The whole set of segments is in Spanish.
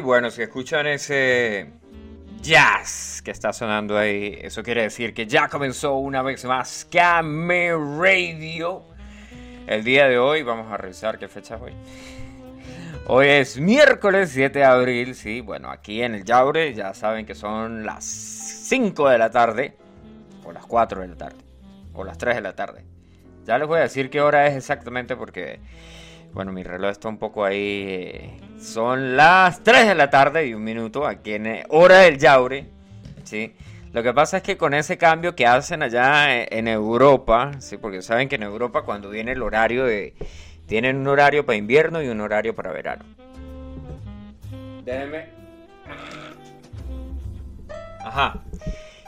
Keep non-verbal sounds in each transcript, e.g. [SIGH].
bueno, si escuchan ese jazz que está sonando ahí, eso quiere decir que ya comenzó una vez más Came Radio. El día de hoy, vamos a revisar qué fecha es hoy. Hoy es miércoles 7 de abril, sí, bueno, aquí en el Yaure ya saben que son las 5 de la tarde, o las 4 de la tarde, o las 3 de la tarde. Ya les voy a decir qué hora es exactamente porque bueno, mi reloj está un poco ahí. Son las 3 de la tarde y un minuto aquí en eh, hora del Yaure. ¿sí? Lo que pasa es que con ese cambio que hacen allá eh, en Europa, ¿sí? porque saben que en Europa cuando viene el horario. Tienen un horario para invierno y un horario para verano. Déjenme. Ajá.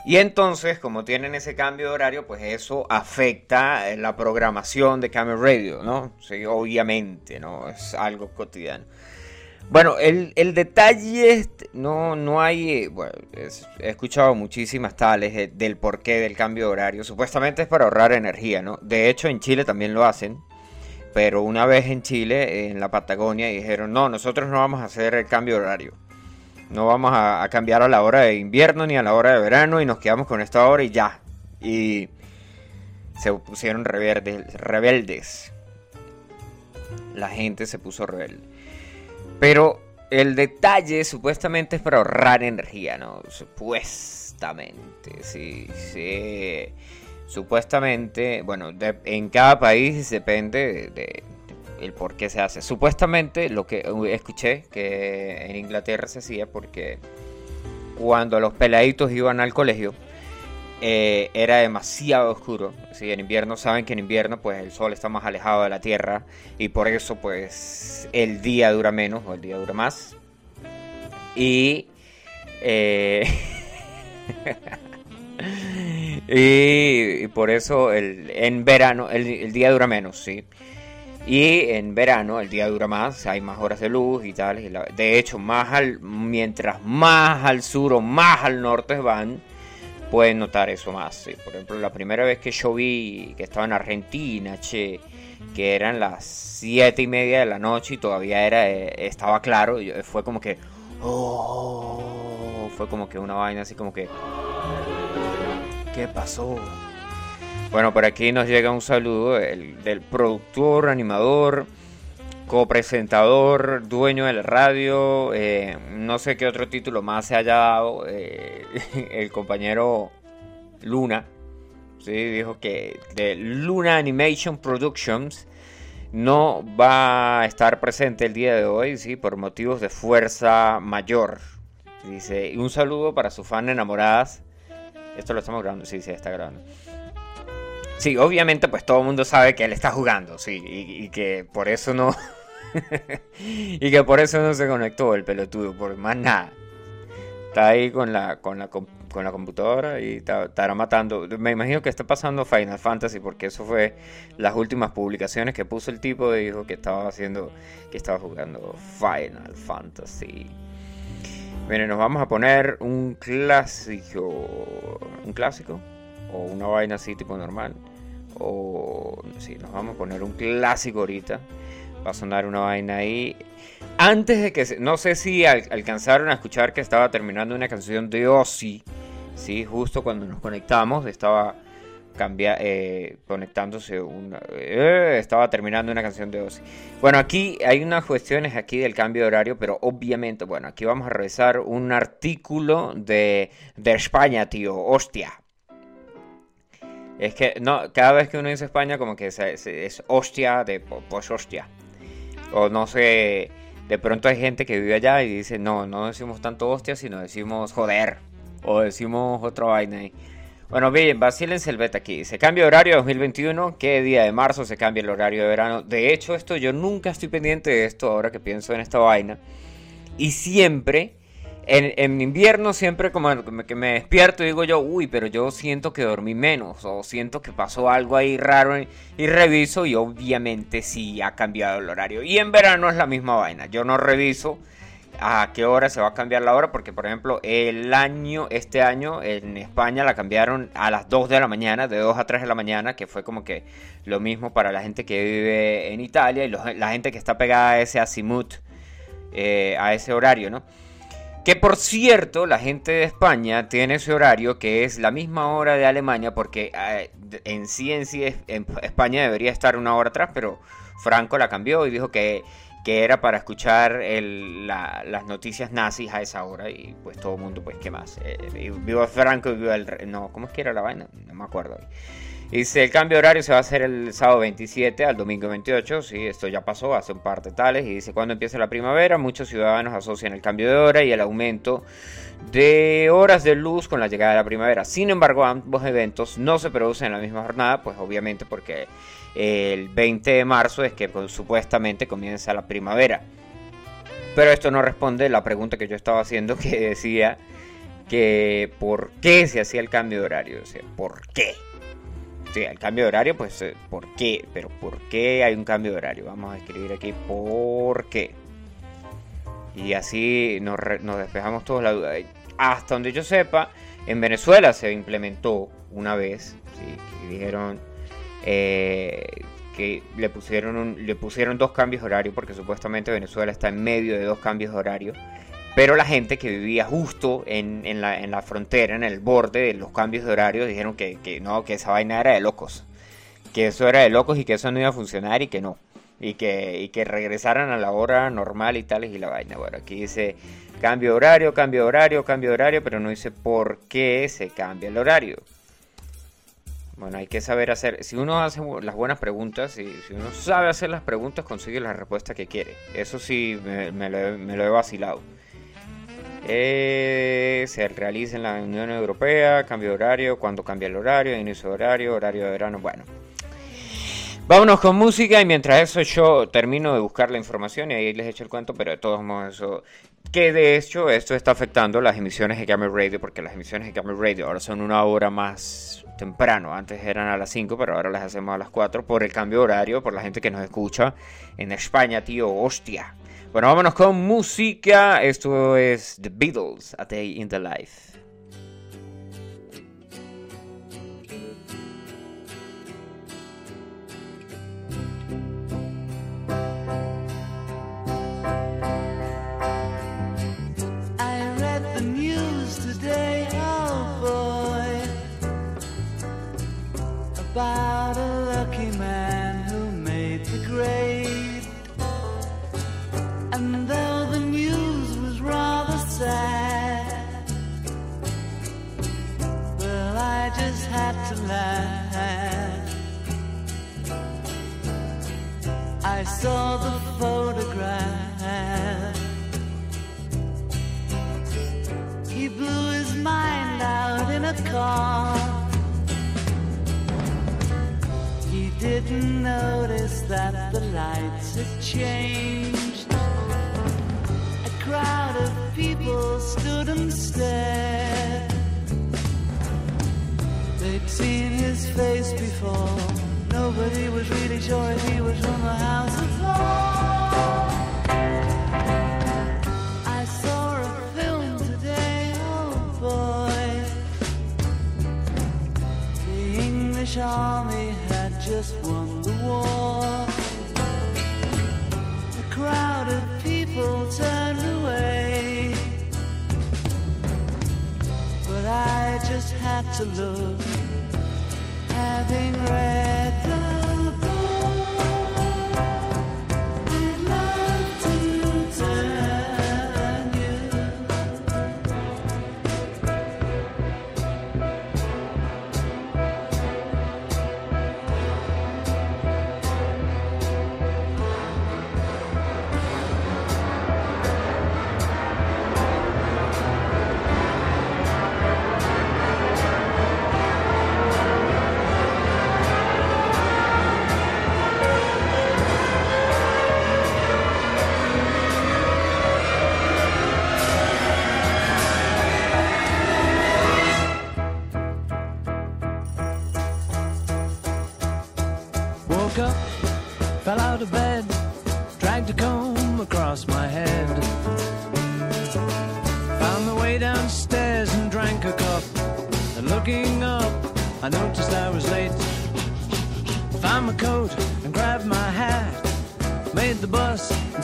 Y entonces, como tienen ese cambio de horario, pues eso afecta eh, la programación de Camel Radio, ¿no? Sí, obviamente, ¿no? Es algo cotidiano. Bueno, el, detalle, no, no hay, eh, bueno, he escuchado muchísimas tales eh, del porqué del cambio de horario. Supuestamente es para ahorrar energía, ¿no? De hecho, en Chile también lo hacen. Pero una vez en Chile, en la Patagonia, dijeron, no, nosotros no vamos a hacer el cambio de horario. No vamos a, cambiar a la hora de invierno ni a la hora de verano y nos quedamos con esta hora y ya. Y se pusieron rebeldes. La gente se puso rebelde. Pero el detalle supuestamente es para ahorrar energía, ¿no? Supuestamente, sí, sí. Supuestamente, bueno, en cada país depende de, el por qué se hace. Supuestamente lo que escuché que en Inglaterra se hacía porque cuando los peladitos iban al colegio eh, era demasiado oscuro. Si en invierno saben que en invierno pues el sol está más alejado de la tierra y por eso pues el día dura menos o el día dura más. Y eh, [LAUGHS] y, por eso el, en verano el, el, día dura menos, sí. Y en verano el día dura más, hay más horas de luz y tal. de hecho, más al, mientras más al sur o más al norte van, pueden notar eso más. Por ejemplo, la primera vez que yo vi que estaba en Argentina, che, que eran las 7 y media de la noche y todavía era, eh, estaba claro, fue como que... Oh, fue como que una vaina así como que... ¿Qué pasó? Bueno, por aquí nos llega un saludo del, productor, animador, copresentador, dueño de la radio, eh, no sé qué otro título más se haya dado, eh, [LAUGHS] el compañero Luna, ¿sí? dijo que Luna Animation Productions no va a estar presente el día de hoy, ¿sí? por motivos de fuerza mayor. Dice, un saludo para sus fans enamoradas. Esto lo estamos grabando, sí, sí, está grabando. Sí, obviamente pues todo el mundo sabe que él está jugando, sí, y, que por eso no... [LAUGHS] [LAUGHS] y que por eso no se conectó el pelotudo, por más nada. Está ahí con la, con la, con la computadora y estará matando. Me imagino que está pasando Final Fantasy porque eso fue las últimas publicaciones que puso el tipo y dijo que estaba haciendo, que estaba jugando Final Fantasy. Miren, nos vamos a poner un clásico, un clásico o una vaina así tipo normal o si nos vamos a poner un clásico ahorita. Va a sonar una vaina ahí. Antes de que... No sé si alcanzaron a escuchar que estaba terminando una canción de Ozzy. Sí, justo cuando nos conectamos estaba cambia, eh, conectándose una, eh, estaba terminando una canción de Ozzy. Bueno, aquí hay unas cuestiones aquí del cambio de horario, pero obviamente, bueno, aquí vamos a revisar un artículo de, de España, tío, hostia. Es que no, cada vez que uno dice España, como que es, hostia de pues hostia. O no sé, de pronto hay gente que vive allá y dice, no, no decimos tanto hostia, sino decimos joder. O decimos otra vaina ahí. Bueno, bien, vacílense el beta aquí. Se cambia horario 2021. ¿Qué día de marzo se cambia el horario de verano? De hecho, esto yo nunca estoy pendiente de esto ahora que pienso en esta vaina. Y siempre en, invierno siempre como que me despierto y digo yo, uy, pero yo siento que dormí menos o siento que pasó algo ahí raro y, reviso y obviamente sí ha cambiado el horario. Y en verano es la misma vaina, yo no reviso a qué hora se va a cambiar la hora porque por ejemplo el año, este año en España la cambiaron a las 2 de la mañana, de 2 a 3 de la mañana, que fue como que lo mismo para la gente que vive en Italia y la gente que está pegada a ese azimut, eh, a ese horario, ¿no? Que por cierto, la gente de España tiene ese horario que es la misma hora de Alemania, porque eh, en sí en sí en España debería estar una hora atrás, pero Franco la cambió y dijo que, que era para escuchar las noticias nazis a esa hora y pues todo el mundo, pues, ¿qué más? Eh, viva Franco y viva el... No, ¿cómo es que era la vaina? No me acuerdo. Dice, el cambio de horario se va a hacer el sábado 27 al domingo 28. Sí, esto ya pasó hace un par de tales. Y dice, cuando empieza la primavera, muchos ciudadanos asocian el cambio de hora y el aumento de horas de luz con la llegada de la primavera. Sin embargo, ambos eventos no se producen en la misma jornada, pues obviamente porque el 20 de marzo es que pues, supuestamente comienza la. Pero esto no responde la pregunta que yo estaba haciendo [LAUGHS] que decía que por qué se hacía el cambio de horario. O sea, ¿por qué? Sí, el cambio de horario, pues, eh, ¿por qué? Pero ¿por qué hay un cambio de horario? Vamos a escribir aquí ¿por qué? Y así nos, despejamos toda la duda. Hasta donde yo sepa, en Venezuela se implementó una vez, ¿sí? dijeron eh, que le pusieron, le pusieron dos cambios de horario, porque supuestamente Venezuela está en medio de dos cambios de horario. Pero la gente que vivía justo en, en, la, en, la, frontera, en el borde de los cambios de horario, dijeron que, que, no, que esa vaina era de locos. Que eso era de locos y que eso no iba a funcionar y que no. Y que, y que regresaran a la hora normal y tales y la vaina. Bueno, aquí dice cambio de horario, cambio de horario, cambio de horario, pero no dice por qué se cambia el horario. Bueno, hay que saber hacer. Si uno hace las buenas preguntas, y si uno sabe hacer las preguntas, consigue la respuesta que quiere. Eso sí, me, lo he vacilado. Eh, se realiza en la Unión Europea, cambio de horario, cuando cambia el horario, inicio de horario, horario de verano, bueno. Vámonos con música y mientras eso yo termino de buscar la información y ahí les echo el cuento, pero de todos modos eso... Que de hecho esto está afectando las emisiones de Camel Radio porque las emisiones de Camel Radio ahora son una hora más temprano. Antes eran a las 5, pero ahora las hacemos a las 4 por el cambio de horario, por la gente que nos escucha en España, tío, hostia. Bueno, vámonos con música. Esto es The Beatles, A Day in the Life.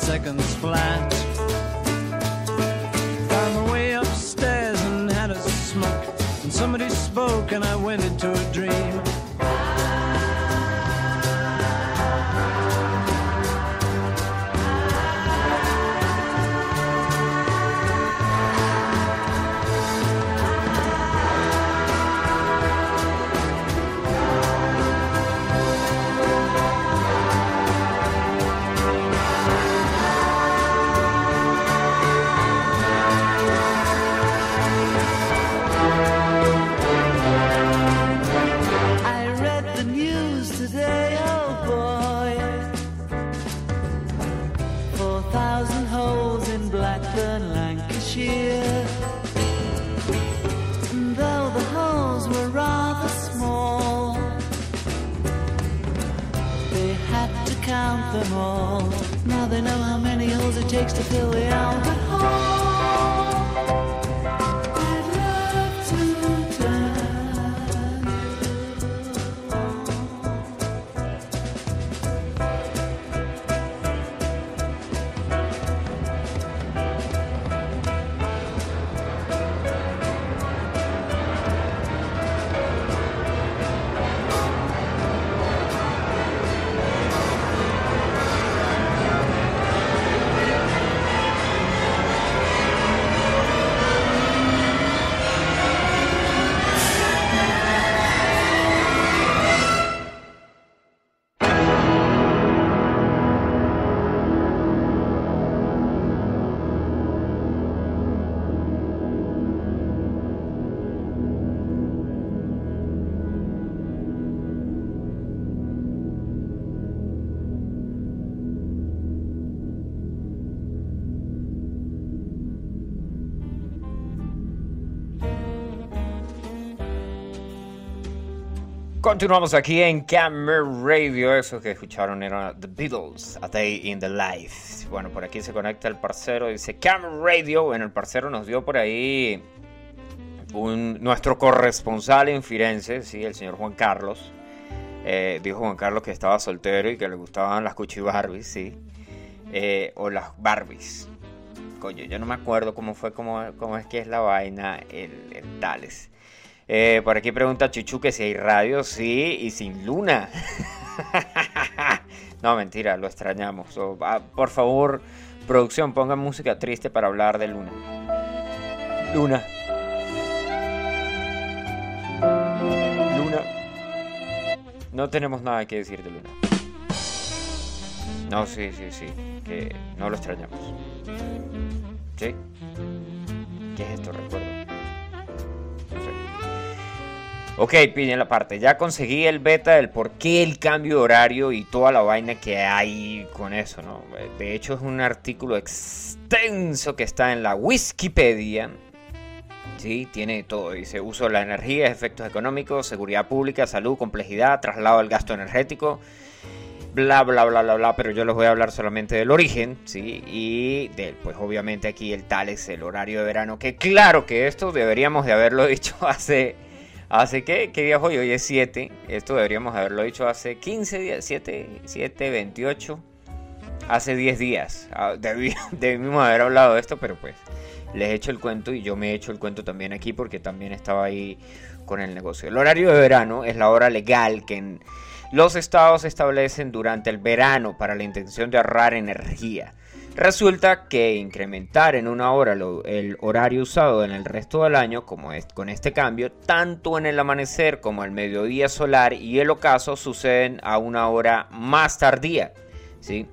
seconds flat. Found my way upstairs and had a smoke. And somebody spoke, and I went into had to count them all. Now they know how many holes it takes to fill the Albert Hall. Continuamos aquí en Camera Radio. Eso que escucharon era The Beatles, A Day in the Life. Bueno, por aquí se conecta el parcero. Dice Camera Radio. Bueno, el parcero nos dio por ahí nuestro corresponsal en Firenze, sí, el señor Juan Carlos. Eh, dijo Juan Carlos que estaba soltero y que le gustaban las Cuchi Barbies, sí. Eh, o las Barbies. Coño, yo no me acuerdo cómo fue, cómo, cómo es que es la vaina, el, el Tales. Eh, por aquí pregunta Chuchu que si hay radio, sí, y sin luna. [LAUGHS] no, mentira, lo extrañamos. Ah, por favor, producción, pongan música triste para hablar de luna. Luna. Luna. No tenemos nada que decir de luna. No, sí, sí, sí. Que no lo extrañamos. ¿Sí? ¿Qué es esto? Ok, piden la parte. Ya conseguí el beta del por qué el cambio de horario y toda la vaina que hay con eso, ¿no? De hecho, es un artículo extenso que está en la Wikipedia. Sí, tiene todo. Dice uso de la energía, efectos económicos, seguridad pública, salud, complejidad, traslado del gasto energético, bla, bla, bla, bla, bla. Pero yo les voy a hablar solamente del origen, ¿sí? Y del, pues obviamente aquí el tal es el horario de verano. Que claro que esto deberíamos de haberlo [LAUGHS] dicho hace ¿Hace qué? ¿Qué día hoy? Hoy es 7. Esto deberíamos haberlo dicho hace 15 días. 7, 7, 28. Hace 10 días. Ah, debí- [LAUGHS] Debimos haber hablado de esto, pero pues les he hecho el cuento y yo me he hecho el cuento también aquí porque también estaba ahí con el negocio. El horario de verano es la hora legal que los estados establecen durante el verano para la intención de ahorrar energía. Resulta que incrementar en una hora el horario usado en el resto del año, como es con este cambio, tanto en el amanecer como el mediodía solar y el ocaso suceden a una hora más tardía. ¿sí?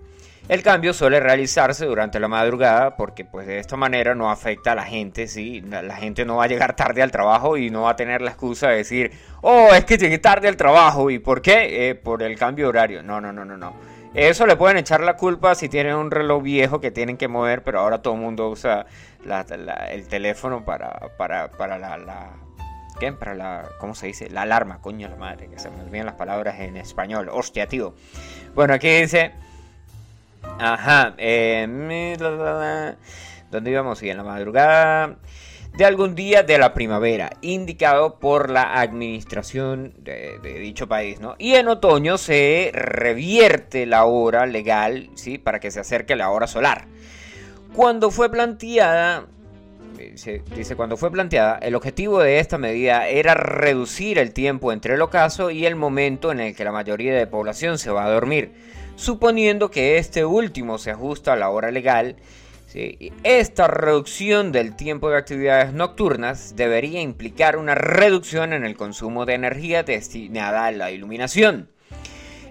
El cambio suele realizarse durante la madrugada porque pues de esta manera no afecta a la gente, ¿sí? La, la gente no va a llegar tarde al trabajo y no va a tener la excusa de decir, oh, es que llegué tarde al trabajo. ¿Y por qué? Eh, por el cambio de horario. No, no, no, no, no. Eso le pueden echar la culpa si tienen un reloj viejo que tienen que mover, pero ahora todo el mundo usa el teléfono para, para, para la, la- ¿Qué? Para la... ¿Cómo se dice? La alarma, coño la madre, que se me olvidan las palabras en español. Hostia, tío. Bueno, aquí dice... Ajá. Eh. ¿Dónde íbamos? Sí, en la madrugada de algún día de la primavera, indicado por la administración de, dicho país, ¿no? Y en otoño se revierte la hora legal, ¿sí? Para que se acerque la hora solar. Cuando fue planteada Dice, dice, cuando fue planteada, el objetivo de esta medida era reducir el tiempo entre el ocaso y el momento en el que la mayoría de la población se va a dormir, suponiendo que este último se ajusta a la hora legal. Esta reducción del tiempo de actividades nocturnas debería implicar una reducción en el consumo de energía destinada a la iluminación.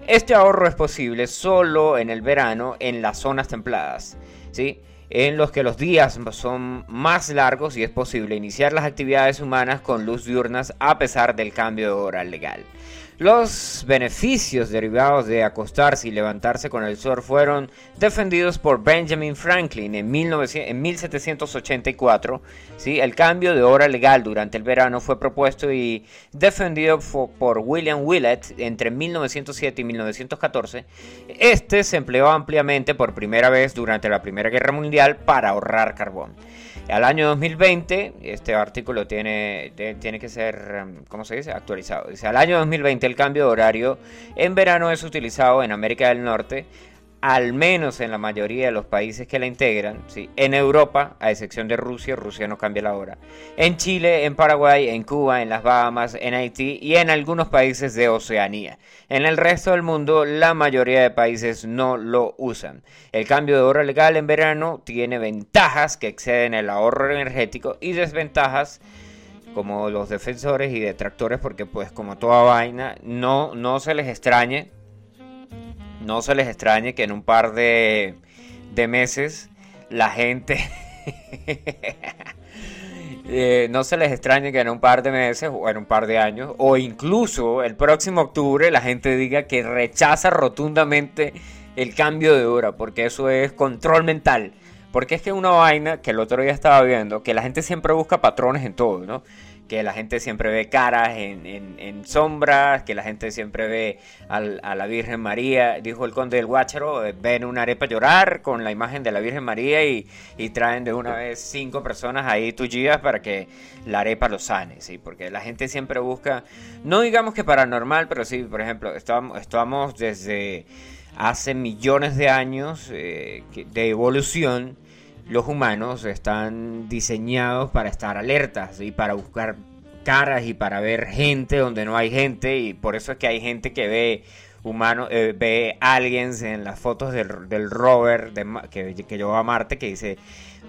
Este ahorro es posible solo en el verano en las zonas templadas. ¿sí? en los que los días son más largos y es posible iniciar las actividades humanas con luz diurnas a pesar del cambio de hora legal. Los beneficios derivados de acostarse y levantarse con el sol fueron defendidos por Benjamin Franklin en, 1900 en 1784. ¿sí? El cambio de hora legal durante el verano fue propuesto y defendido por William Willett entre 1907 y 1914. Este se empleó ampliamente por primera vez durante la Primera Guerra Mundial para ahorrar carbón. Al año 2020, este artículo tiene, tiene que ser, um, ¿cómo se dice? Actualizado. Dice, al año 2020 el cambio de horario en verano es utilizado en América del Norte al menos en la mayoría de los países que la integran, en Europa, a excepción de Rusia, Rusia no cambia la hora, en Chile, en Paraguay, en Cuba, en las Bahamas, en Haití y en algunos países de Oceanía. En el resto del mundo, la mayoría de países no lo usan. El cambio de hora legal en verano tiene ventajas que exceden el ahorro energético y desventajas como los defensores y detractores porque pues como toda vaina no, no se les extrañe no se les extrañe que en un par de, meses la gente... [LAUGHS] Eh, no se les extrañe que en un par de meses o en un par de años o incluso el próximo octubre la gente diga que rechaza rotundamente el cambio de hora porque eso es control mental. Porque es que una vaina que el otro día estaba viendo, que la gente siempre busca patrones en todo, ¿no? Que la gente siempre ve caras en, sombras, que la gente siempre ve a la Virgen María. Dijo el conde del Guácharo, eh, ven una arepa llorar con la imagen de la Virgen María y, traen de una vez cinco personas ahí tullidas para que la arepa lo sane, ¿sí? Porque la gente siempre busca, no digamos que paranormal, pero sí, por ejemplo, estamos, estamos desde hace millones de años eh, de evolución los humanos están diseñados para estar alertas y para buscar caras y para ver gente donde no hay gente y por eso es que hay gente que ve humano eh, ve en las fotos del, rover que, que llevó a Marte que dice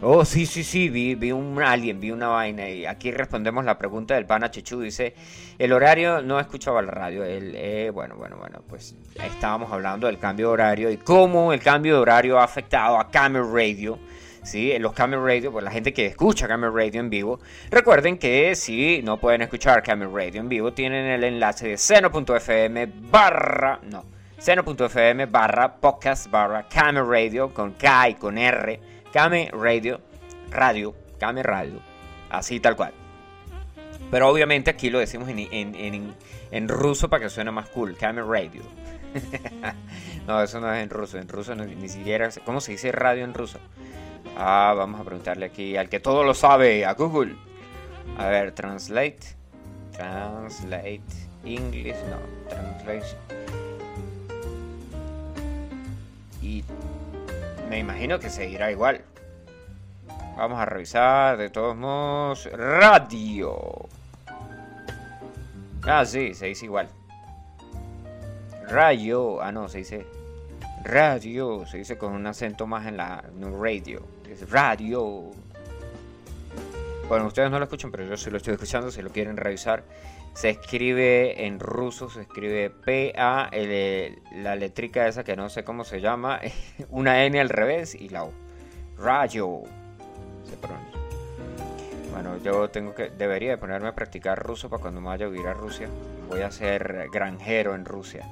oh sí sí sí vi, vi un alien vi una vaina y aquí respondemos la pregunta del pana Chichu dice el horario no escuchaba la radio el, eh, bueno bueno bueno pues estábamos hablando del cambio de horario y cómo el cambio de horario ha afectado a Camel Radio ¿sí? En los Camel Radio, pues la gente que escucha Camel Radio en vivo, recuerden que si no pueden escuchar Camel Radio en vivo, tienen el enlace de seno.fm barra, no, seno.fm barra podcast barra Camel Radio con K y con R, Camel Radio, radio, Camel Radio, así tal cual. Pero obviamente aquí lo decimos en, en, en, ruso para que suene más cool, Camel Radio. [LAUGHS] no, eso no es en ruso, en ruso ni siquiera, ¿cómo se dice radio en ruso? Ah, vamos a preguntarle aquí al que todo lo sabe, a Google. A ver, translate. Translate. English, no. Translation. Y me imagino que seguirá igual. Vamos a revisar de todos modos. Radio. Ah, sí, se dice igual. Radio. Ah, no, se dice radio. Se dice con un acento más en la radio radio. Bueno, ustedes no lo escuchan, pero yo sí lo estoy escuchando, si lo quieren revisar. Se escribe en ruso, se escribe P-A, la letrica esa que no sé cómo se llama, [LAUGHS] una N al revés y la O. Radio. Se pronuncia. Bueno, yo tengo que, debería de ponerme a practicar ruso para cuando me vaya a vivir a Rusia. Voy a ser granjero en Rusia.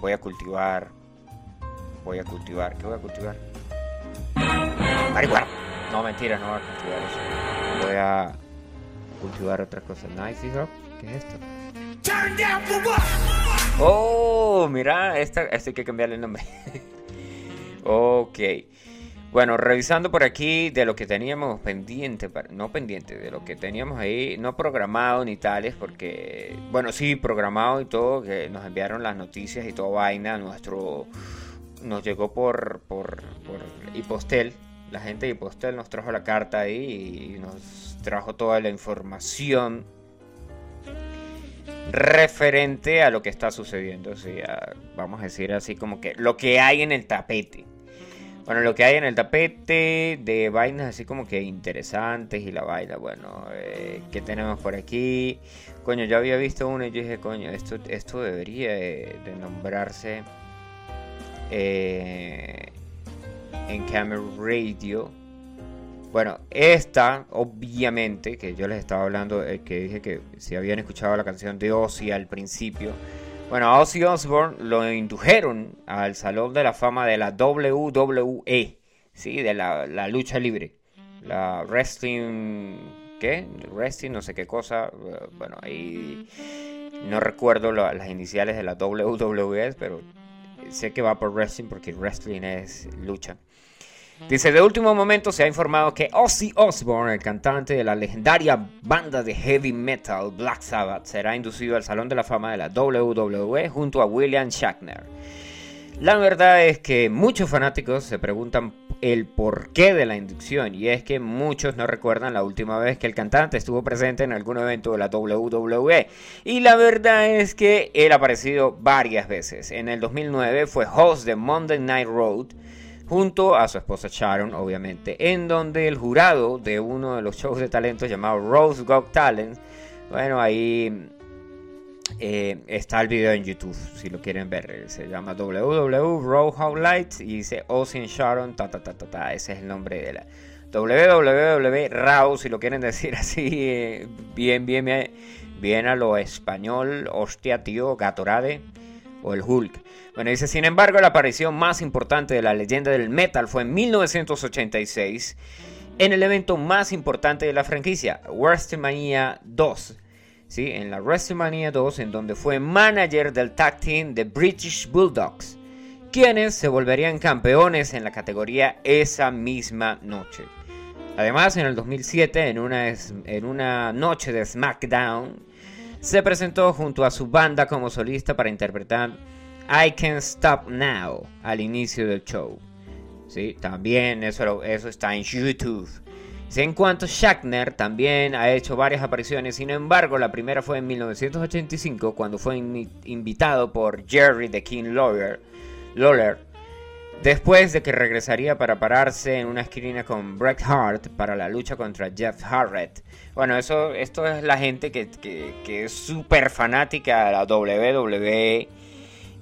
Voy a cultivar. Voy a cultivar. ¿Qué voy a cultivar? Marihuana. No, mentira, no voy a cultivar eso. Voy a cultivar otras cosas. Nice Drop. ¿Qué es esto? Oh, mira, esta, esta hay que cambiarle el nombre. [LAUGHS] ok. Bueno, revisando por aquí de lo que teníamos pendiente, no pendiente, de lo que teníamos ahí, no programado ni tales, porque, bueno, sí, programado y todo, que nos enviaron las noticias y todo vaina, nuestro, nos llegó por, por, por Hipostel, La gente de Postel nos trajo la carta ahí y nos trajo toda la información referente a lo que está sucediendo. O vamos a decir así como que lo que hay en el tapete. Bueno, lo que hay en el tapete de vainas así como que interesantes y la vaina, bueno, eh, ¿qué tenemos por aquí? Coño, yo había visto uno y yo dije, coño, esto, esto debería de, de nombrarse eh, en Camera Radio. Bueno, esta, obviamente, que yo les estaba hablando, eh, que dije que si habían escuchado la canción de Ozzy al principio. Bueno, a Ozzy Osbourne lo indujeron al Salón de la Fama de la WWE, ¿sí? De la, la lucha libre. La Wrestling... ¿Qué? Wrestling, no sé qué cosa. eh, Bueno, ahí no recuerdo la- las iniciales de la WWE, pero sé que va por wrestling porque wrestling es lucha. Dice, de último momento se ha informado que Ozzy Osbourne, el cantante de la legendaria banda de heavy metal Black Sabbath, será inducido al Salón de la Fama de la WWE junto a William Shatner. La verdad es que muchos fanáticos se preguntan el porqué de la inducción y es que muchos no recuerdan la última vez que el cantante estuvo presente en algún evento de la WWE y la verdad es que él ha aparecido varias veces. En el 2009 fue host de Monday Night Road junto a su esposa Sharon, obviamente, en donde el jurado de uno de los shows de talentos llamado Rose Got Talent, bueno, ahí eh, está el video en YouTube, si lo quieren ver. Se llama www y dice Ozzy and Sharon, ta ta ta ta ta. Ese es el nombre de la www Raw, si lo quieren [LAUGHS] decir así, eh, bien, bien, bien, bien a lo español, hostia, tío, Gatorade o el Hulk. Bueno, dice, sin embargo, la aparición más importante de la leyenda del metal fue en 1986 en el evento más importante de la franquicia, WrestleMania 2. ¿Sí? En la WrestleMania 2, en donde fue manager del tag team de British Bulldogs, quienes se volverían campeones en la categoría esa misma noche. Además, en el 2007, en una, en una noche de SmackDown, se presentó junto a su banda como solista para interpretar I Can't Stop Now al inicio del show. ¿Sí? También eso, eso está en YouTube. En cuanto a Shackner, también ha hecho varias apariciones, sin embargo, la primera fue en 1985, cuando fue invi- invitado por Jerry the King Lawler, después de que regresaría para pararse en una esquina con Bret Hart para la lucha contra Jeff Jarrett. Bueno, eso, esto es la gente que, que- es súper fanática de la WWE.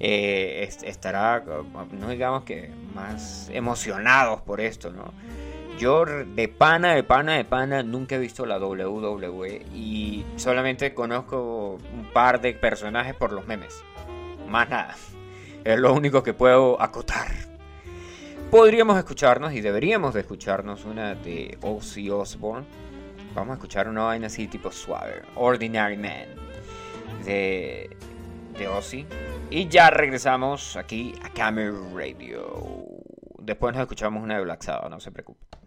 eh, est- estará, no digamos que más emocionados por esto, ¿no? Yo de pana, de pana, de pana nunca he visto la WWE y solamente conozco un par de personajes por los memes. Más nada. Es lo único que puedo acotar. Podríamos escucharnos y deberíamos de escucharnos una de Ozzy Osbourne. Vamos a escuchar una vaina así tipo suave. Ordinary Man. De, de Ozzy. Y ya regresamos aquí a Camera Radio. Después nos escuchamos una de Black Sabbath, no se preocupe.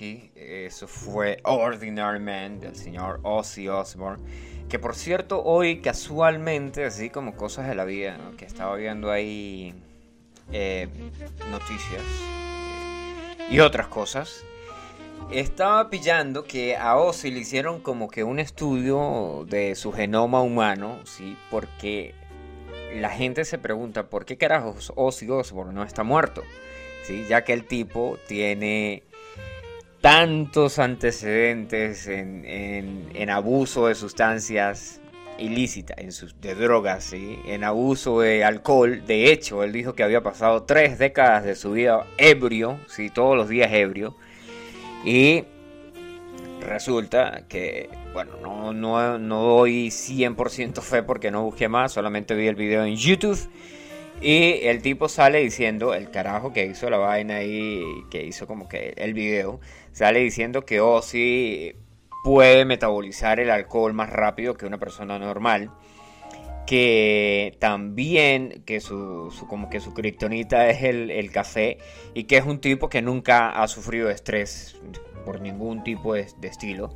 Eso fue Ordinary Man del señor Ozzy Osbourne. Que por cierto, hoy casualmente, así como cosas de la vida, que estaba viendo ahí eh, noticias eh, y otras cosas, estaba pillando que a Ozzy le hicieron como que un estudio de su genoma humano, ¿sí? Porque la gente se pregunta por qué carajos Ozzy Osbourne no está muerto. ¿sí? ya que el tipo tiene tantos antecedentes en, en- en abuso de sustancias ilícitas, en sus, de drogas, ¿sí? en abuso de alcohol. De hecho, él dijo que había pasado tres décadas de su vida ebrio, ¿sí? todos los días ebrio. Y resulta que, bueno, no, no, no doy 100% fe porque no busqué más, solamente vi el video en YouTube. Y el tipo sale diciendo, el carajo que hizo la vaina ahí, que hizo como que el video, sale diciendo que Ozzy puede metabolizar el alcohol más rápido que una persona normal. Que también, que su, su- como que su kriptonita [LAUGHS] es el, el café. Y que es un tipo que nunca ha sufrido estrés por ningún tipo de, de estilo.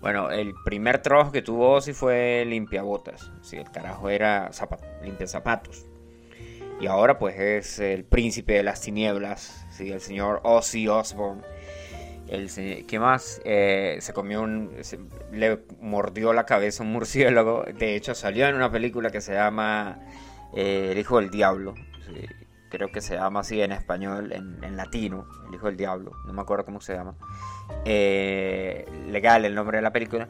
Bueno, el primer trabajo que tuvo Ozzy fue limpiabotas. Sí, el carajo era zapa- limpia zapatos. Y ahora pues es el príncipe de las tinieblas, ¿sí? el señor Ozzy Osbourne. El, ¿Qué más? Eh, se comió un... le mordió la cabeza un murciélago. De hecho, salió en una película que se llama eh, El Hijo del Diablo. Creo que se llama así en español, en, en latino. El Hijo del Diablo. No me acuerdo cómo se llama. Eh, legal el nombre de la película.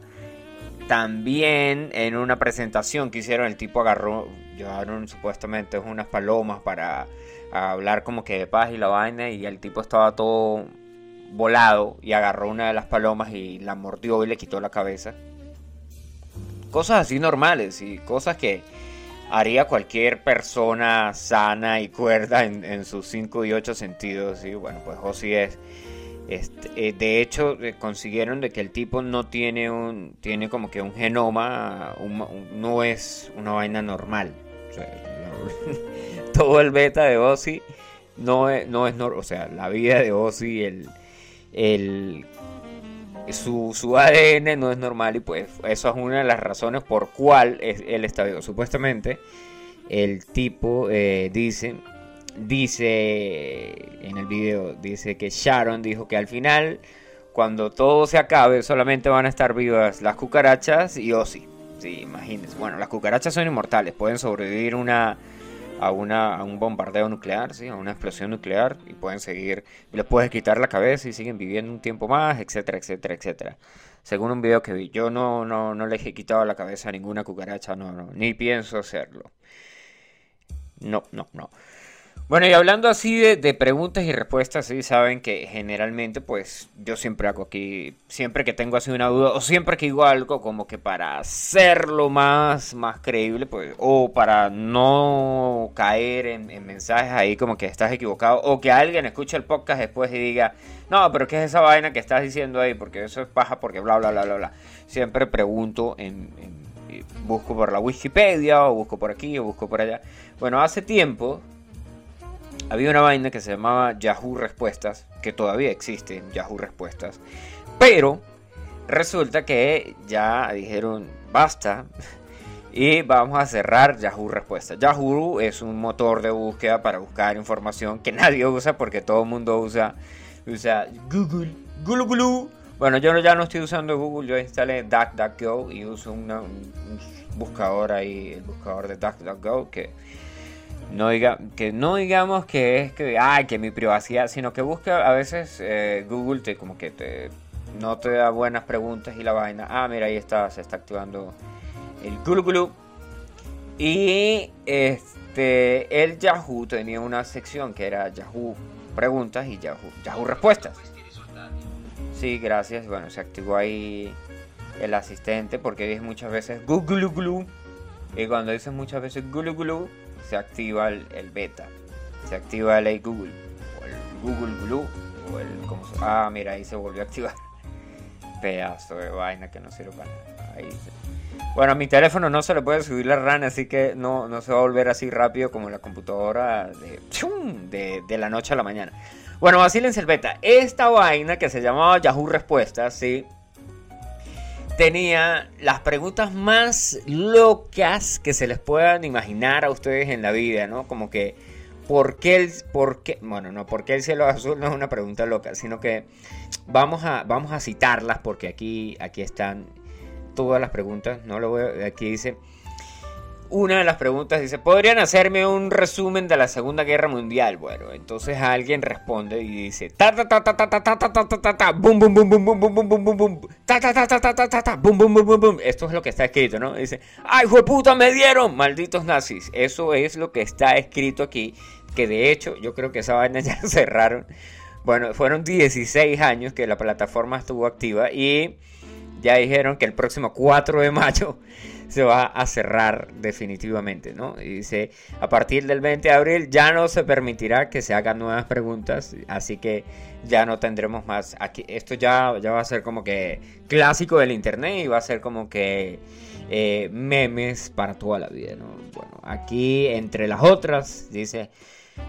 También en una presentación que hicieron, el tipo agarró, llevaron supuestamente unas palomas para hablar como que de paz y la vaina, y el tipo estaba todo volado y agarró una de las palomas y la mordió y le quitó la cabeza. Cosas así normales y cosas que haría cualquier persona sana y cuerda en, sus 5 y 8 sentidos. Y bueno, pues Ozzy es eh, de hecho, eh, consiguieron de que el tipo no tiene un, tiene como que un genoma, no es una vaina normal. [LAUGHS] Todo el beta de Ozzy no es, no es normal. O sea, la vida de Ozzy, el, el, su, su ADN no es normal y pues eso es una de las razones por cual es- él está vivo. Supuestamente, el tipo eh, dice dice en el video, dice que Sharon dijo que al final, cuando todo se acabe, solamente van a estar vivas las cucarachas y Ozzy. Sí, imagínense. Bueno, las cucarachas son inmortales, pueden sobrevivir una, a, una, a un bombardeo nuclear, ¿sí? a una explosión nuclear, y pueden seguir, les puedes quitar la cabeza y siguen viviendo un tiempo más, etcétera, etcétera, etcétera. Según un video que vi, yo no, no, no les he quitado la cabeza a ninguna cucaracha, no, no, ni pienso hacerlo. No, no, no. Bueno, y hablando así de, de preguntas y respuestas, sí saben que generalmente, pues yo siempre hago aquí, siempre que tengo así una duda, o siempre que digo algo como que para hacerlo más, más creíble, pues, o para no caer en, en mensajes ahí como que estás equivocado, o que alguien escuche el podcast después y diga, no, pero ¿qué es esa vaina que estás diciendo ahí? Porque eso es paja, porque bla, bla, bla, bla, bla. Siempre pregunto en, en- busco por la Wikipedia, o busco por aquí, o busco por allá. Bueno, hace tiempo había una vaina que se llamaba Yahoo Respuestas, que todavía existe Yahoo Respuestas, pero resulta que ya dijeron basta [LAUGHS] y vamos a cerrar Yahoo Respuestas. Yahoo es un motor de búsqueda para buscar información que [LAUGHS] nadie usa porque todo el mundo usa, usa Google, Google, Google. Bueno, yo ya no estoy usando Google, yo instalé DuckDuckGo y uso una- un, un buscador ahí, el buscador de DuckDuckGo que no diga que no digamos que es que ay que mi privacidad sino que busca a veces eh, Google te como que te no te da buenas preguntas y la vaina ah mira ahí está se está activando el Google y este el Yahoo tenía una sección que era Yahoo preguntas y Yahoo Yahoo respuestas. Sí gracias. Bueno se activó ahí el asistente porque dije muchas veces Google y cuando dices muchas veces Google se activa el, beta. Se activa el Google. O el Google Glue. O el. ¿cómo se- Ah, mira, ahí se volvió a activar. [LAUGHS] Pedazo de vaina que no sirve para. Ahí Bueno, a mi teléfono no se le puede subir la RAN, así que no, no se va a volver así rápido como la computadora de, de la noche a la mañana. Bueno, vacílense el beta. Esta vaina que se llamaba Yahoo Respuestas, sí tenía las preguntas más locas que se les puedan imaginar a ustedes en la vida, ¿no? Como que, ¿por qué el, por qué, bueno, no, ¿por qué el cielo azul no es una pregunta loca, sino que vamos a, vamos a citarlas porque aquí, aquí están todas las preguntas, no lo voy aquí dice, una de las preguntas dice, ¿podrían hacerme un resumen de la Segunda Guerra Mundial? Bueno, entonces alguien responde y dice, ta ta ta ta ta ta ta ta ta ta ta ta bum bum bum bum bum bum bum bum bum bum ta ta ta ta ta ta ta ta bum bum bum bum bum Esto es lo que está escrito, ¿no? Dice, ¡ay, puta, me dieron! Malditos nazis. Eso es lo que está escrito aquí, que de hecho yo creo que esa vaina ya cerraron. Bueno, fueron 16 años que la plataforma estuvo activa y ya dijeron que el próximo 4 de mayo [LAUGHS] se va a cerrar definitivamente, ¿no? Y dice, a partir del 20 de abril ya no se permitirá que se hagan nuevas preguntas, así que ya no tendremos más. Aquí, esto ya, ya va a ser como que clásico del internet y va a ser como que eh, memes para toda la vida, ¿no? Bueno, aquí entre las otras, dice...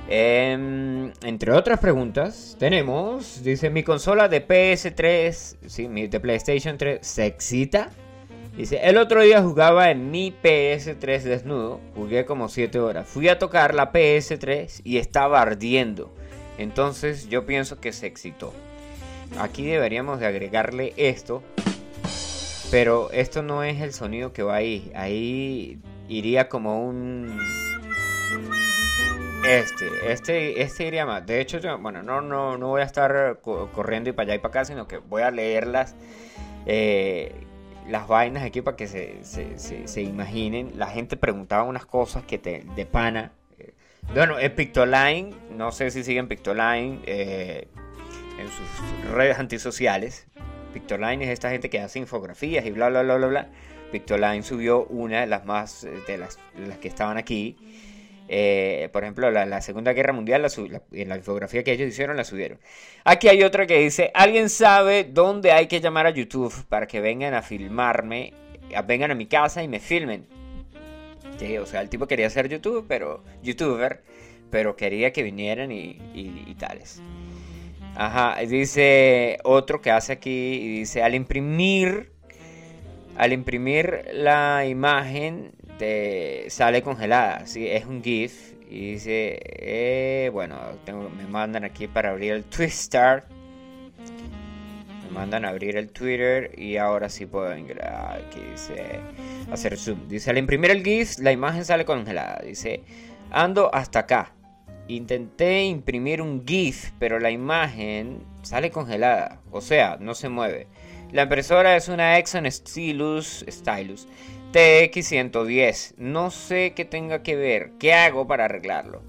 Em, entre otras preguntas, tenemos, dice, mi consola de PS3, sí, mi, de PlayStation 3, ¿se excita? Dice, el otro día jugaba en mi PS3 desnudo, jugué como 7 horas, fui a tocar la PS3 y estaba ardiendo, entonces yo pienso que se excitó. aquí deberíamos de agregarle esto. Pero esto no es el sonido que va ahí. Ahí iría como un... Este, este, este iría más. De hecho, yo, bueno, no, no, no voy a estar co- corriendo y para allá y para acá, sino que voy a leerlas. eh, las vainas aquí para que se, se, se- imaginen. La gente preguntaba unas cosas que te, de pana. eh, Bueno, en Pictoline, no sé si siguen Pictoline eh, en sus redes antisociales. Pictoline es esta gente que hace infografías y bla, bla, bla, bla, bla. Pictoline subió una de las más, eh, de las, de las que estaban aquí. Eh, por ejemplo, la, Segunda Guerra Mundial, en la infografía que ellos hicieron, la subieron. Aquí hay otra que dice, ¿alguien sabe dónde hay que llamar a YouTube para que vengan a filmarme, vengan a mi casa y me filmen? O sea, el tipo quería ser YouTube, pero, youtuber, pero quería que vinieran y- y tales. Ajá, dice otro que hace aquí, y dice, al imprimir, al imprimir la imagen, sale congelada, ¿sí? Es un GIF. Y dice, eh, bueno, me mandan aquí para abrir el Twitter. Me mandan a abrir el Twitter y ahora sí puedo ingresar. Aquí dice, hacer zoom. Dice, al imprimir el GIF, la imagen sale congelada. Dice, ando hasta acá. Intenté imprimir un GIF, pero la imagen sale congelada. O sea, no se mueve. La impresora es una Exxon Stylus, Stylus TX110. No sé qué tenga que ver. ¿Qué hago para arreglarlo?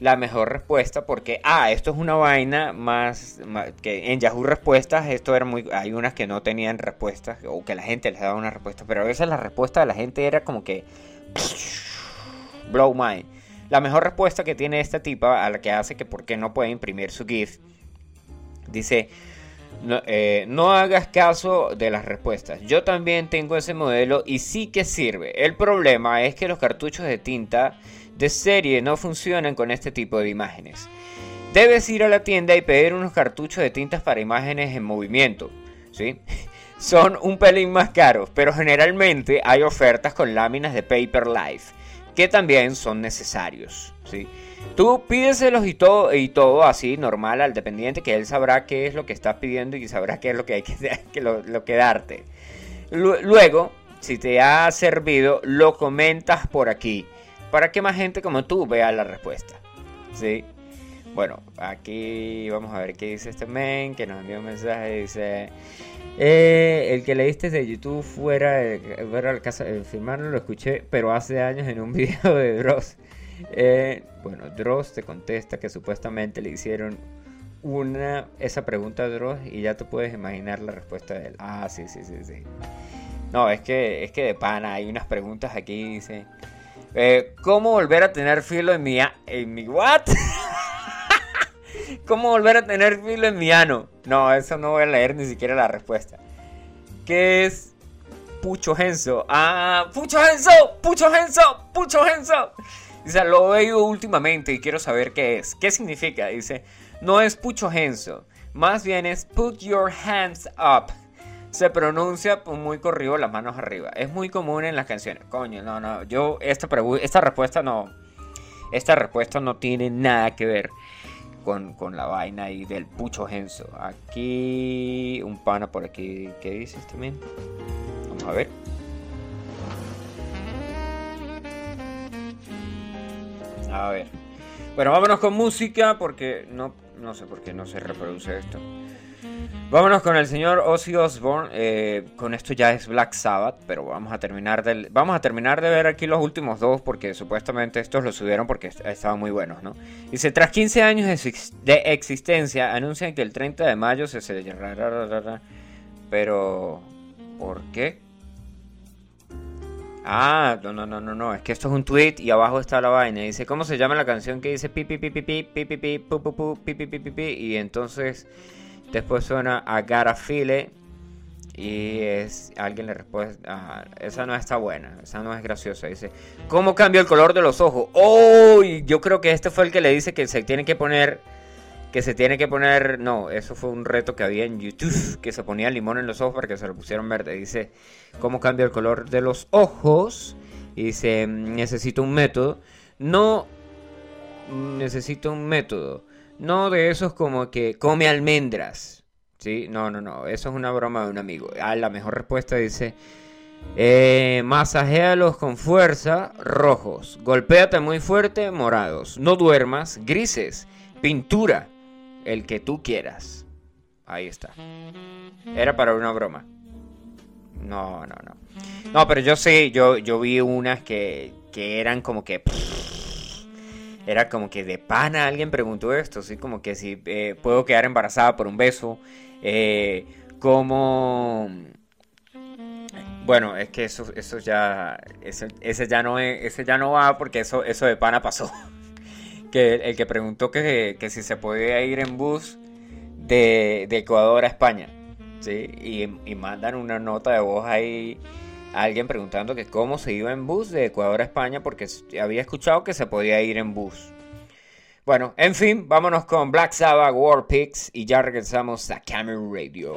La mejor respuesta, porque, ah, esto es una vaina más, que en Yahoo Respuestas, esto era muy, hay unas que no tenían respuestas, o que la gente les daba una respuesta, pero a veces la respuesta de la gente era como que, blow mind. La mejor respuesta que tiene esta tipa, a la que hace que por qué no puede imprimir su GIF, dice, no, eh, no hagas caso de las respuestas. Yo también tengo ese modelo y sí que sirve. El problema es que los cartuchos de tinta de serie no funcionan con este tipo de imágenes. Debes ir a la tienda y pedir unos cartuchos de tintas para imágenes en movimiento. ¿sí? [LAUGHS] Son un pelín más caros, pero generalmente hay ofertas con láminas de Paper Life que también son necesarios. ¿sí? Tú pídeselos y todo, y todo así, normal al dependiente, que él sabrá qué es lo que estás pidiendo y sabrá qué es lo que hay que, [LAUGHS] que lo, que darte. Lu- Luego, si te ha servido, lo comentas por aquí, para que más gente como tú vea la respuesta. ¿Sí? Bueno, aquí vamos a ver qué dice este men, que nos envió un mensaje, dice... Eh, el que leíste de YouTube fuera de fuera de casa, eh, filmarlo lo escuché, pero hace años en un [LAUGHS] video de Dross. Eh, bueno, Dross te contesta que supuestamente le hicieron una esa pregunta a Dross y ya te puedes imaginar la respuesta de él. Ah, sí, sí, sí, sí. No, es que es que de pana hay unas preguntas aquí dice, eh, ¿cómo volver a tener filo en mi en mi what? [LAUGHS] ¿Cómo volver a tener filo en mi ano? No, eso no voy a leer ni siquiera la respuesta. ¿Qué es Pucho Genso? Ah, Pucho Genso, Pucho Genso, Pucho Genso. Dice, lo he oído últimamente y quiero saber qué es. ¿Qué significa? Dice, no es Pucho Genso, más bien es Put Your Hands Up. Se pronuncia muy corrido las manos arriba. Es muy común en las canciones. Coño, no, no. Yo, esta, esta respuesta no. Esta respuesta no tiene nada que ver con, con la vaina ahí del pucho genso. Aquí un pana por aquí. ¿Qué dices también? Vamos a ver. A ver. Bueno, vámonos con música porque no, no sé por qué no se reproduce esto. Vámonos con el señor Ozzy Osbourne. eh, con esto ya es Black Sabbath, pero vamos a terminar del, vamos a terminar de ver aquí los últimos dos porque supuestamente estos los subieron porque est- estaban muy buenos, ¿no? Dice tras 15 años de, ex- de existencia anuncian que el 30 de mayo se celebrará, pero ¿por qué? Ah, no, no, no, no, no, es que esto es un tweet y abajo está la vaina. Dice, ¿cómo se llama la canción que dice pi pi pi pi pi pi pi pi pu pu pu pi pi pi pi pi y entonces después suena I Gotta Feel It y es alguien le responde, esa no está buena, esa no es graciosa. Dice, ¿cómo cambia el color de los ojos? Oh, yo creo que este fue el que le dice que se tiene que poner que se tiene que poner, no, eso fue un reto que había en YouTube, que se ponía limón en los ojos para que se lo pusieran verde. Dice, ¿cómo cambia el color de los ojos? Y dice, necesito un método. No, necesito un método. No de esos como que come almendras. Sí, no, no, no. Eso es una broma de un amigo. Ah, la mejor respuesta dice. Eh, masajéalos con fuerza, rojos. Golpéate muy fuerte, morados. No duermas, grises. Pintura, el que tú quieras. Ahí está. Era para una broma. No, no, no. No, pero yo sí, yo, yo vi unas que, que eran como que... Era como que de pana alguien preguntó esto, así como que si eh, puedo quedar embarazada por un beso. Eh, como... Bueno, es que eso, eso ya, ese, ese ya no es- ese ya no va porque eso, eso de pana pasó. [LAUGHS] Que el, que preguntó que, que si se podía ir en bus de, de Ecuador a España, ¿sí? Y, y mandan una nota de voz ahí alguien preguntando que cómo se iba en bus de Ecuador a España porque había escuchado que se podía ir en bus. Bueno, en fin, vámonos con Black Sabbath, War Pigs y ya regresamos a Camera Radio.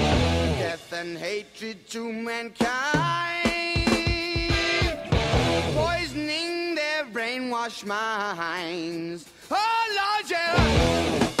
And hatred to mankind, poisoning their brainwashed minds. Oh, Lord, yeah.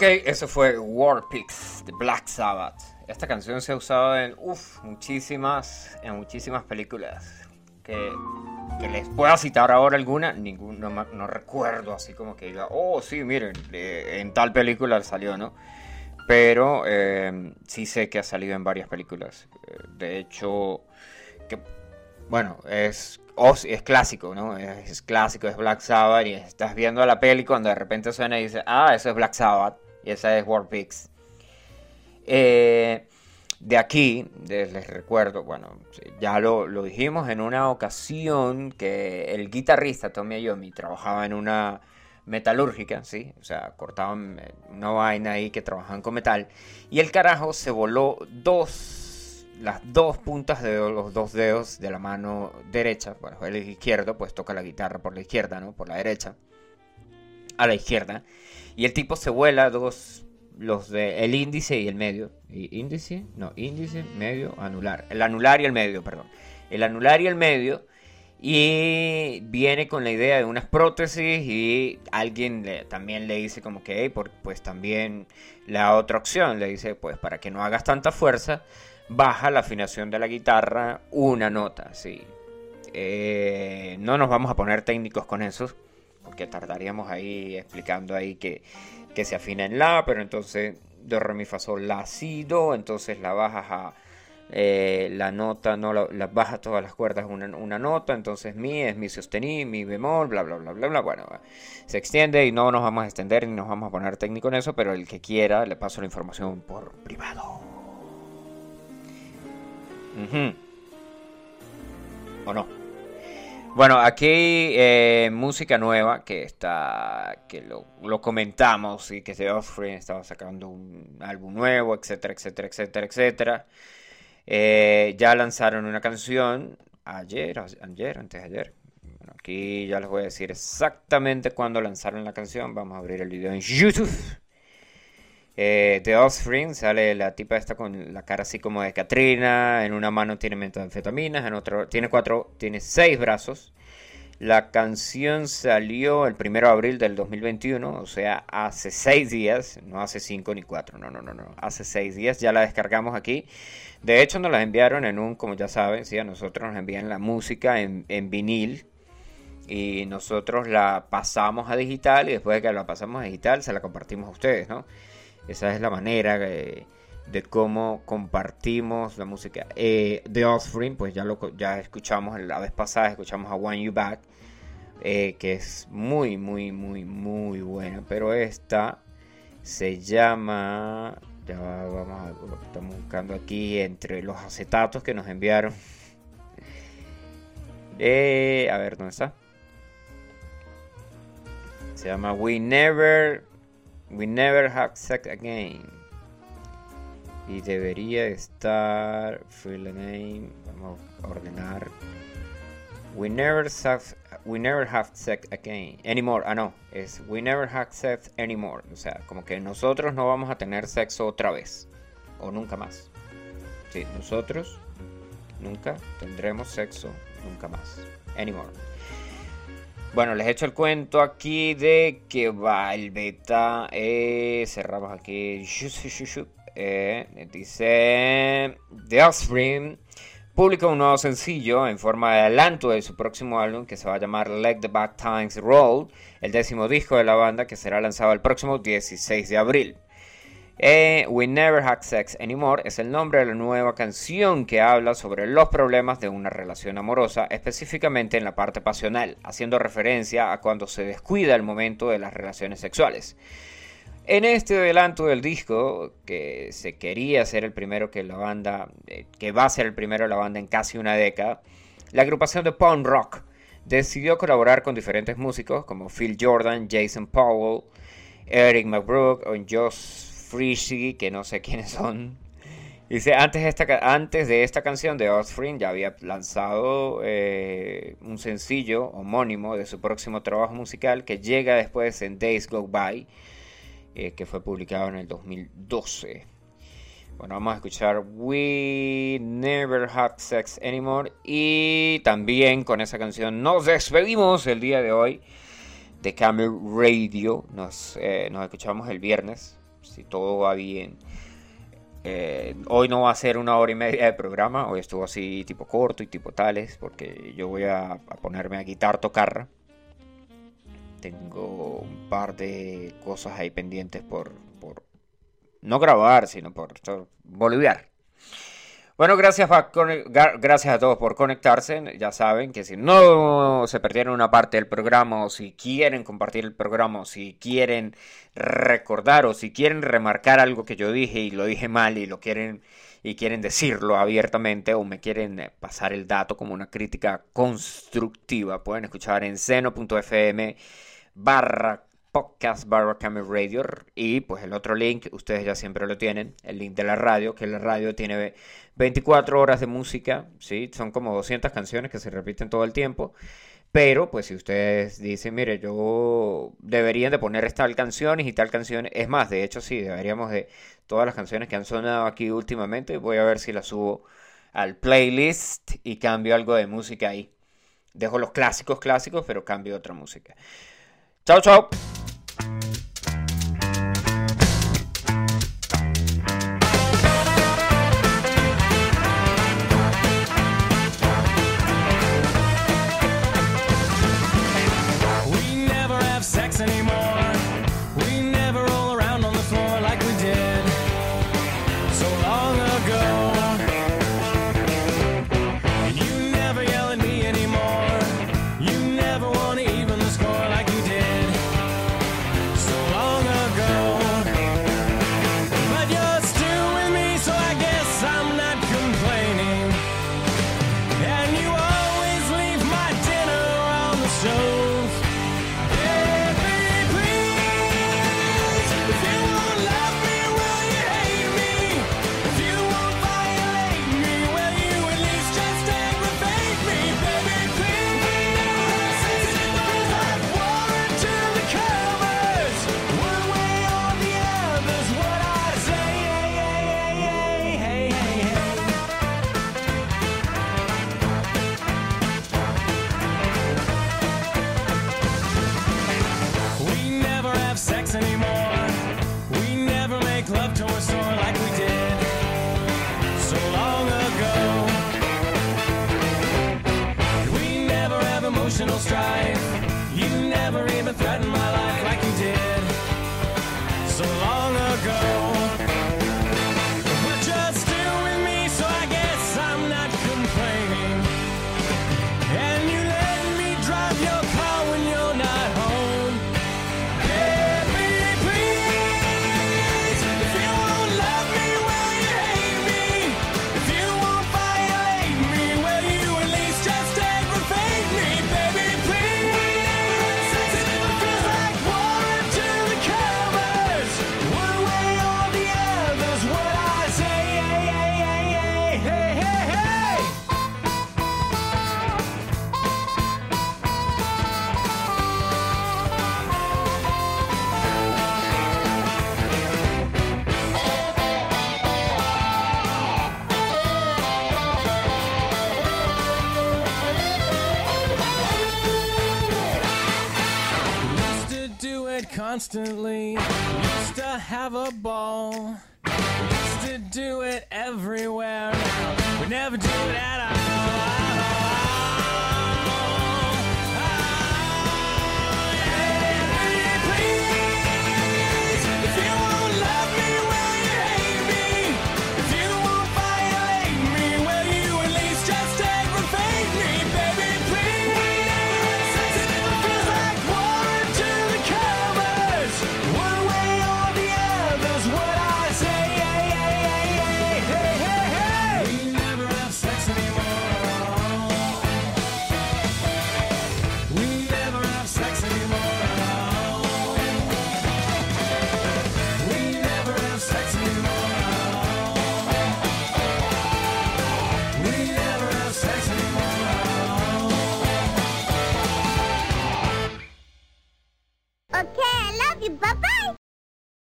Ok, eso fue War Pigs de Black Sabbath. Esta canción se ha usado en uf, muchísimas, en muchísimas películas. Que, que les pueda citar ahora alguna, ningún, no, no recuerdo así como que diga, oh sí, miren, eh, en tal película salió, ¿no? Pero eh, sí sé que ha salido en varias películas. Eh, De hecho, que bueno, es, es clásico, ¿no? Es, es clásico, es Black Sabbath y estás viendo la peli cuando de repente suena y dices, ah, eso es Black Sabbath esa es War Pigs. Eh, de aquí, les recuerdo, bueno, ya lo, lo dijimos en una ocasión que el guitarrista Tommy Iommi trabajaba en una metalúrgica, ¿sí? O sea, cortaban eh, una vaina ahí que trabajaban con metal. Y el carajo se voló dos, las dos puntas de los dos dedos de la mano derecha. Bueno, el izquierdo, pues toca la guitarra por la izquierda, ¿no? Por la derecha. A la izquierda. Y el tipo se vuela dos, los de el índice y el medio. ¿Y ¿Índice? No, índice, medio, anular. El anular y el medio, perdón. El anular y el medio. Y viene con la idea de unas prótesis y alguien le- también le dice como que, "Hey, pues también la otra opción, le dice, pues para que no hagas tanta fuerza, baja la afinación de la guitarra una nota, sí. Eh, no nos vamos a poner técnicos con eso, porque tardaríamos ahí explicando ahí que, que se afina en la, pero entonces do, re, mi, fa, sol, la, si, do, entonces la bajas a eh, la nota no la, la baja todas las cuerdas una, una nota, entonces mi es mi sostenido, mi bemol, bla bla bla bla bla. Bueno, se extiende y no nos vamos a extender ni nos vamos a poner técnico en eso, pero el que quiera le paso la información por privado. Ujú. ¿O no? Bueno, aquí eh, música nueva que está, que lo, comentamos y que The Offspring estaba sacando un álbum nuevo, etcétera, etcétera, etcétera, etcétera. Eh, ya lanzaron una canción ayer, ayer, antes de ayer. Bueno, aquí ya les voy a decir exactamente cuándo lanzaron la canción. Vamos a abrir el video en YouTube. Eh, The Offspring sale la tipa esta con la cara así como de Katrina. En una mano tiene metanfetaminas, en otro tiene cuatro, tiene seis brazos. La canción salió el 1 de abril del 2021, o sea, hace seis días, no hace cinco ni cuatro, no, no, no, no, hace seis días, ya la descargamos aquí. De hecho, nos la enviaron en un, como ya saben, sí, a nosotros nos envían la música en, en vinil y nosotros la pasamos a digital y después de que la pasamos a digital se la compartimos a ustedes, ¿no? Esa es la manera eh, de cómo compartimos la música. Eh, The Offspring, pues ya lo ya escuchamos la vez pasada, escuchamos a One You Back, eh, que es muy, muy, muy, muy buena. Pero esta se llama. Ya va, vamos a. Estamos buscando aquí entre los acetatos que nos enviaron. [LAUGHS] Eh, a ver, ¿dónde está? Se llama We Never. We Never Have Sex Again. Y debería estar. Fill the name. Vamos a ordenar. We never sex, we never have sex again anymore. Ah no, es we never have sex anymore. O sea, como que nosotros no vamos a tener sexo otra vez o nunca más. Sí, nosotros nunca tendremos sexo nunca más. Anymore. Bueno, les he hecho el cuento aquí de que va el beta. eh, cerramos aquí. Eh, dice The Offspring publica un nuevo sencillo en forma de adelanto de su próximo álbum que se va a llamar Let the Bad Times Roll, el décimo disco de la banda que será lanzado el próximo 16 de abril. Eh, We Never Had Sex Anymore es el nombre de la nueva canción que habla sobre los problemas de una relación amorosa, específicamente en la parte pasional, haciendo referencia a cuando se descuida el momento de las relaciones sexuales. En este adelanto del disco, que se quería ser el primero que la banda, eh, que va a ser el primero de la banda en casi una década, la agrupación de punk rock decidió colaborar con diferentes músicos como Phil Jordan, Jason Powell, Eric McBrook o Josh Frisky, que no sé [LAUGHS] quiénes son. Dice, antes de esta, ca- antes de esta canción de Offspring ya había lanzado eh, un sencillo homónimo de su próximo trabajo musical que llega después en Days Go By, eh, que fue publicado en el 2012. Bueno, vamos a escuchar We Never Have Sex Anymore y también con esa canción nos despedimos el día de hoy de Camel Radio. Nos, eh, nos escuchamos el viernes, si todo va bien. Eh, hoy no va a ser una hora y media de programa, hoy estuvo así tipo corto y tipo tales, porque yo voy a, ponerme a guitar tocar. Tengo un par de cosas ahí pendientes por, por no grabar, sino por, por boliviar. Bueno, gracias, pa- gracias a todos por conectarse. Ya saben que si no se perdieron una parte del programa si quieren compartir el programa si quieren recordar o si quieren remarcar algo que yo dije y lo dije mal y lo quieren y quieren decirlo abiertamente o me quieren eh, pasar el dato como una crítica constructiva, pueden escuchar en seno.fm barra podcast barra Camel Radio y pues el otro link ustedes ya siempre lo tienen el link de la radio que la radio tiene 24 horas de música sí son como 200 canciones que se repiten todo el tiempo pero pues si ustedes dicen mire yo deberían de poner tal canciones y tal canción es más de hecho sí deberíamos de todas las canciones que han sonado aquí últimamente voy a ver si las subo al playlist y cambio algo de música ahí dejo los clásicos clásicos pero cambio otra música Chao, chao.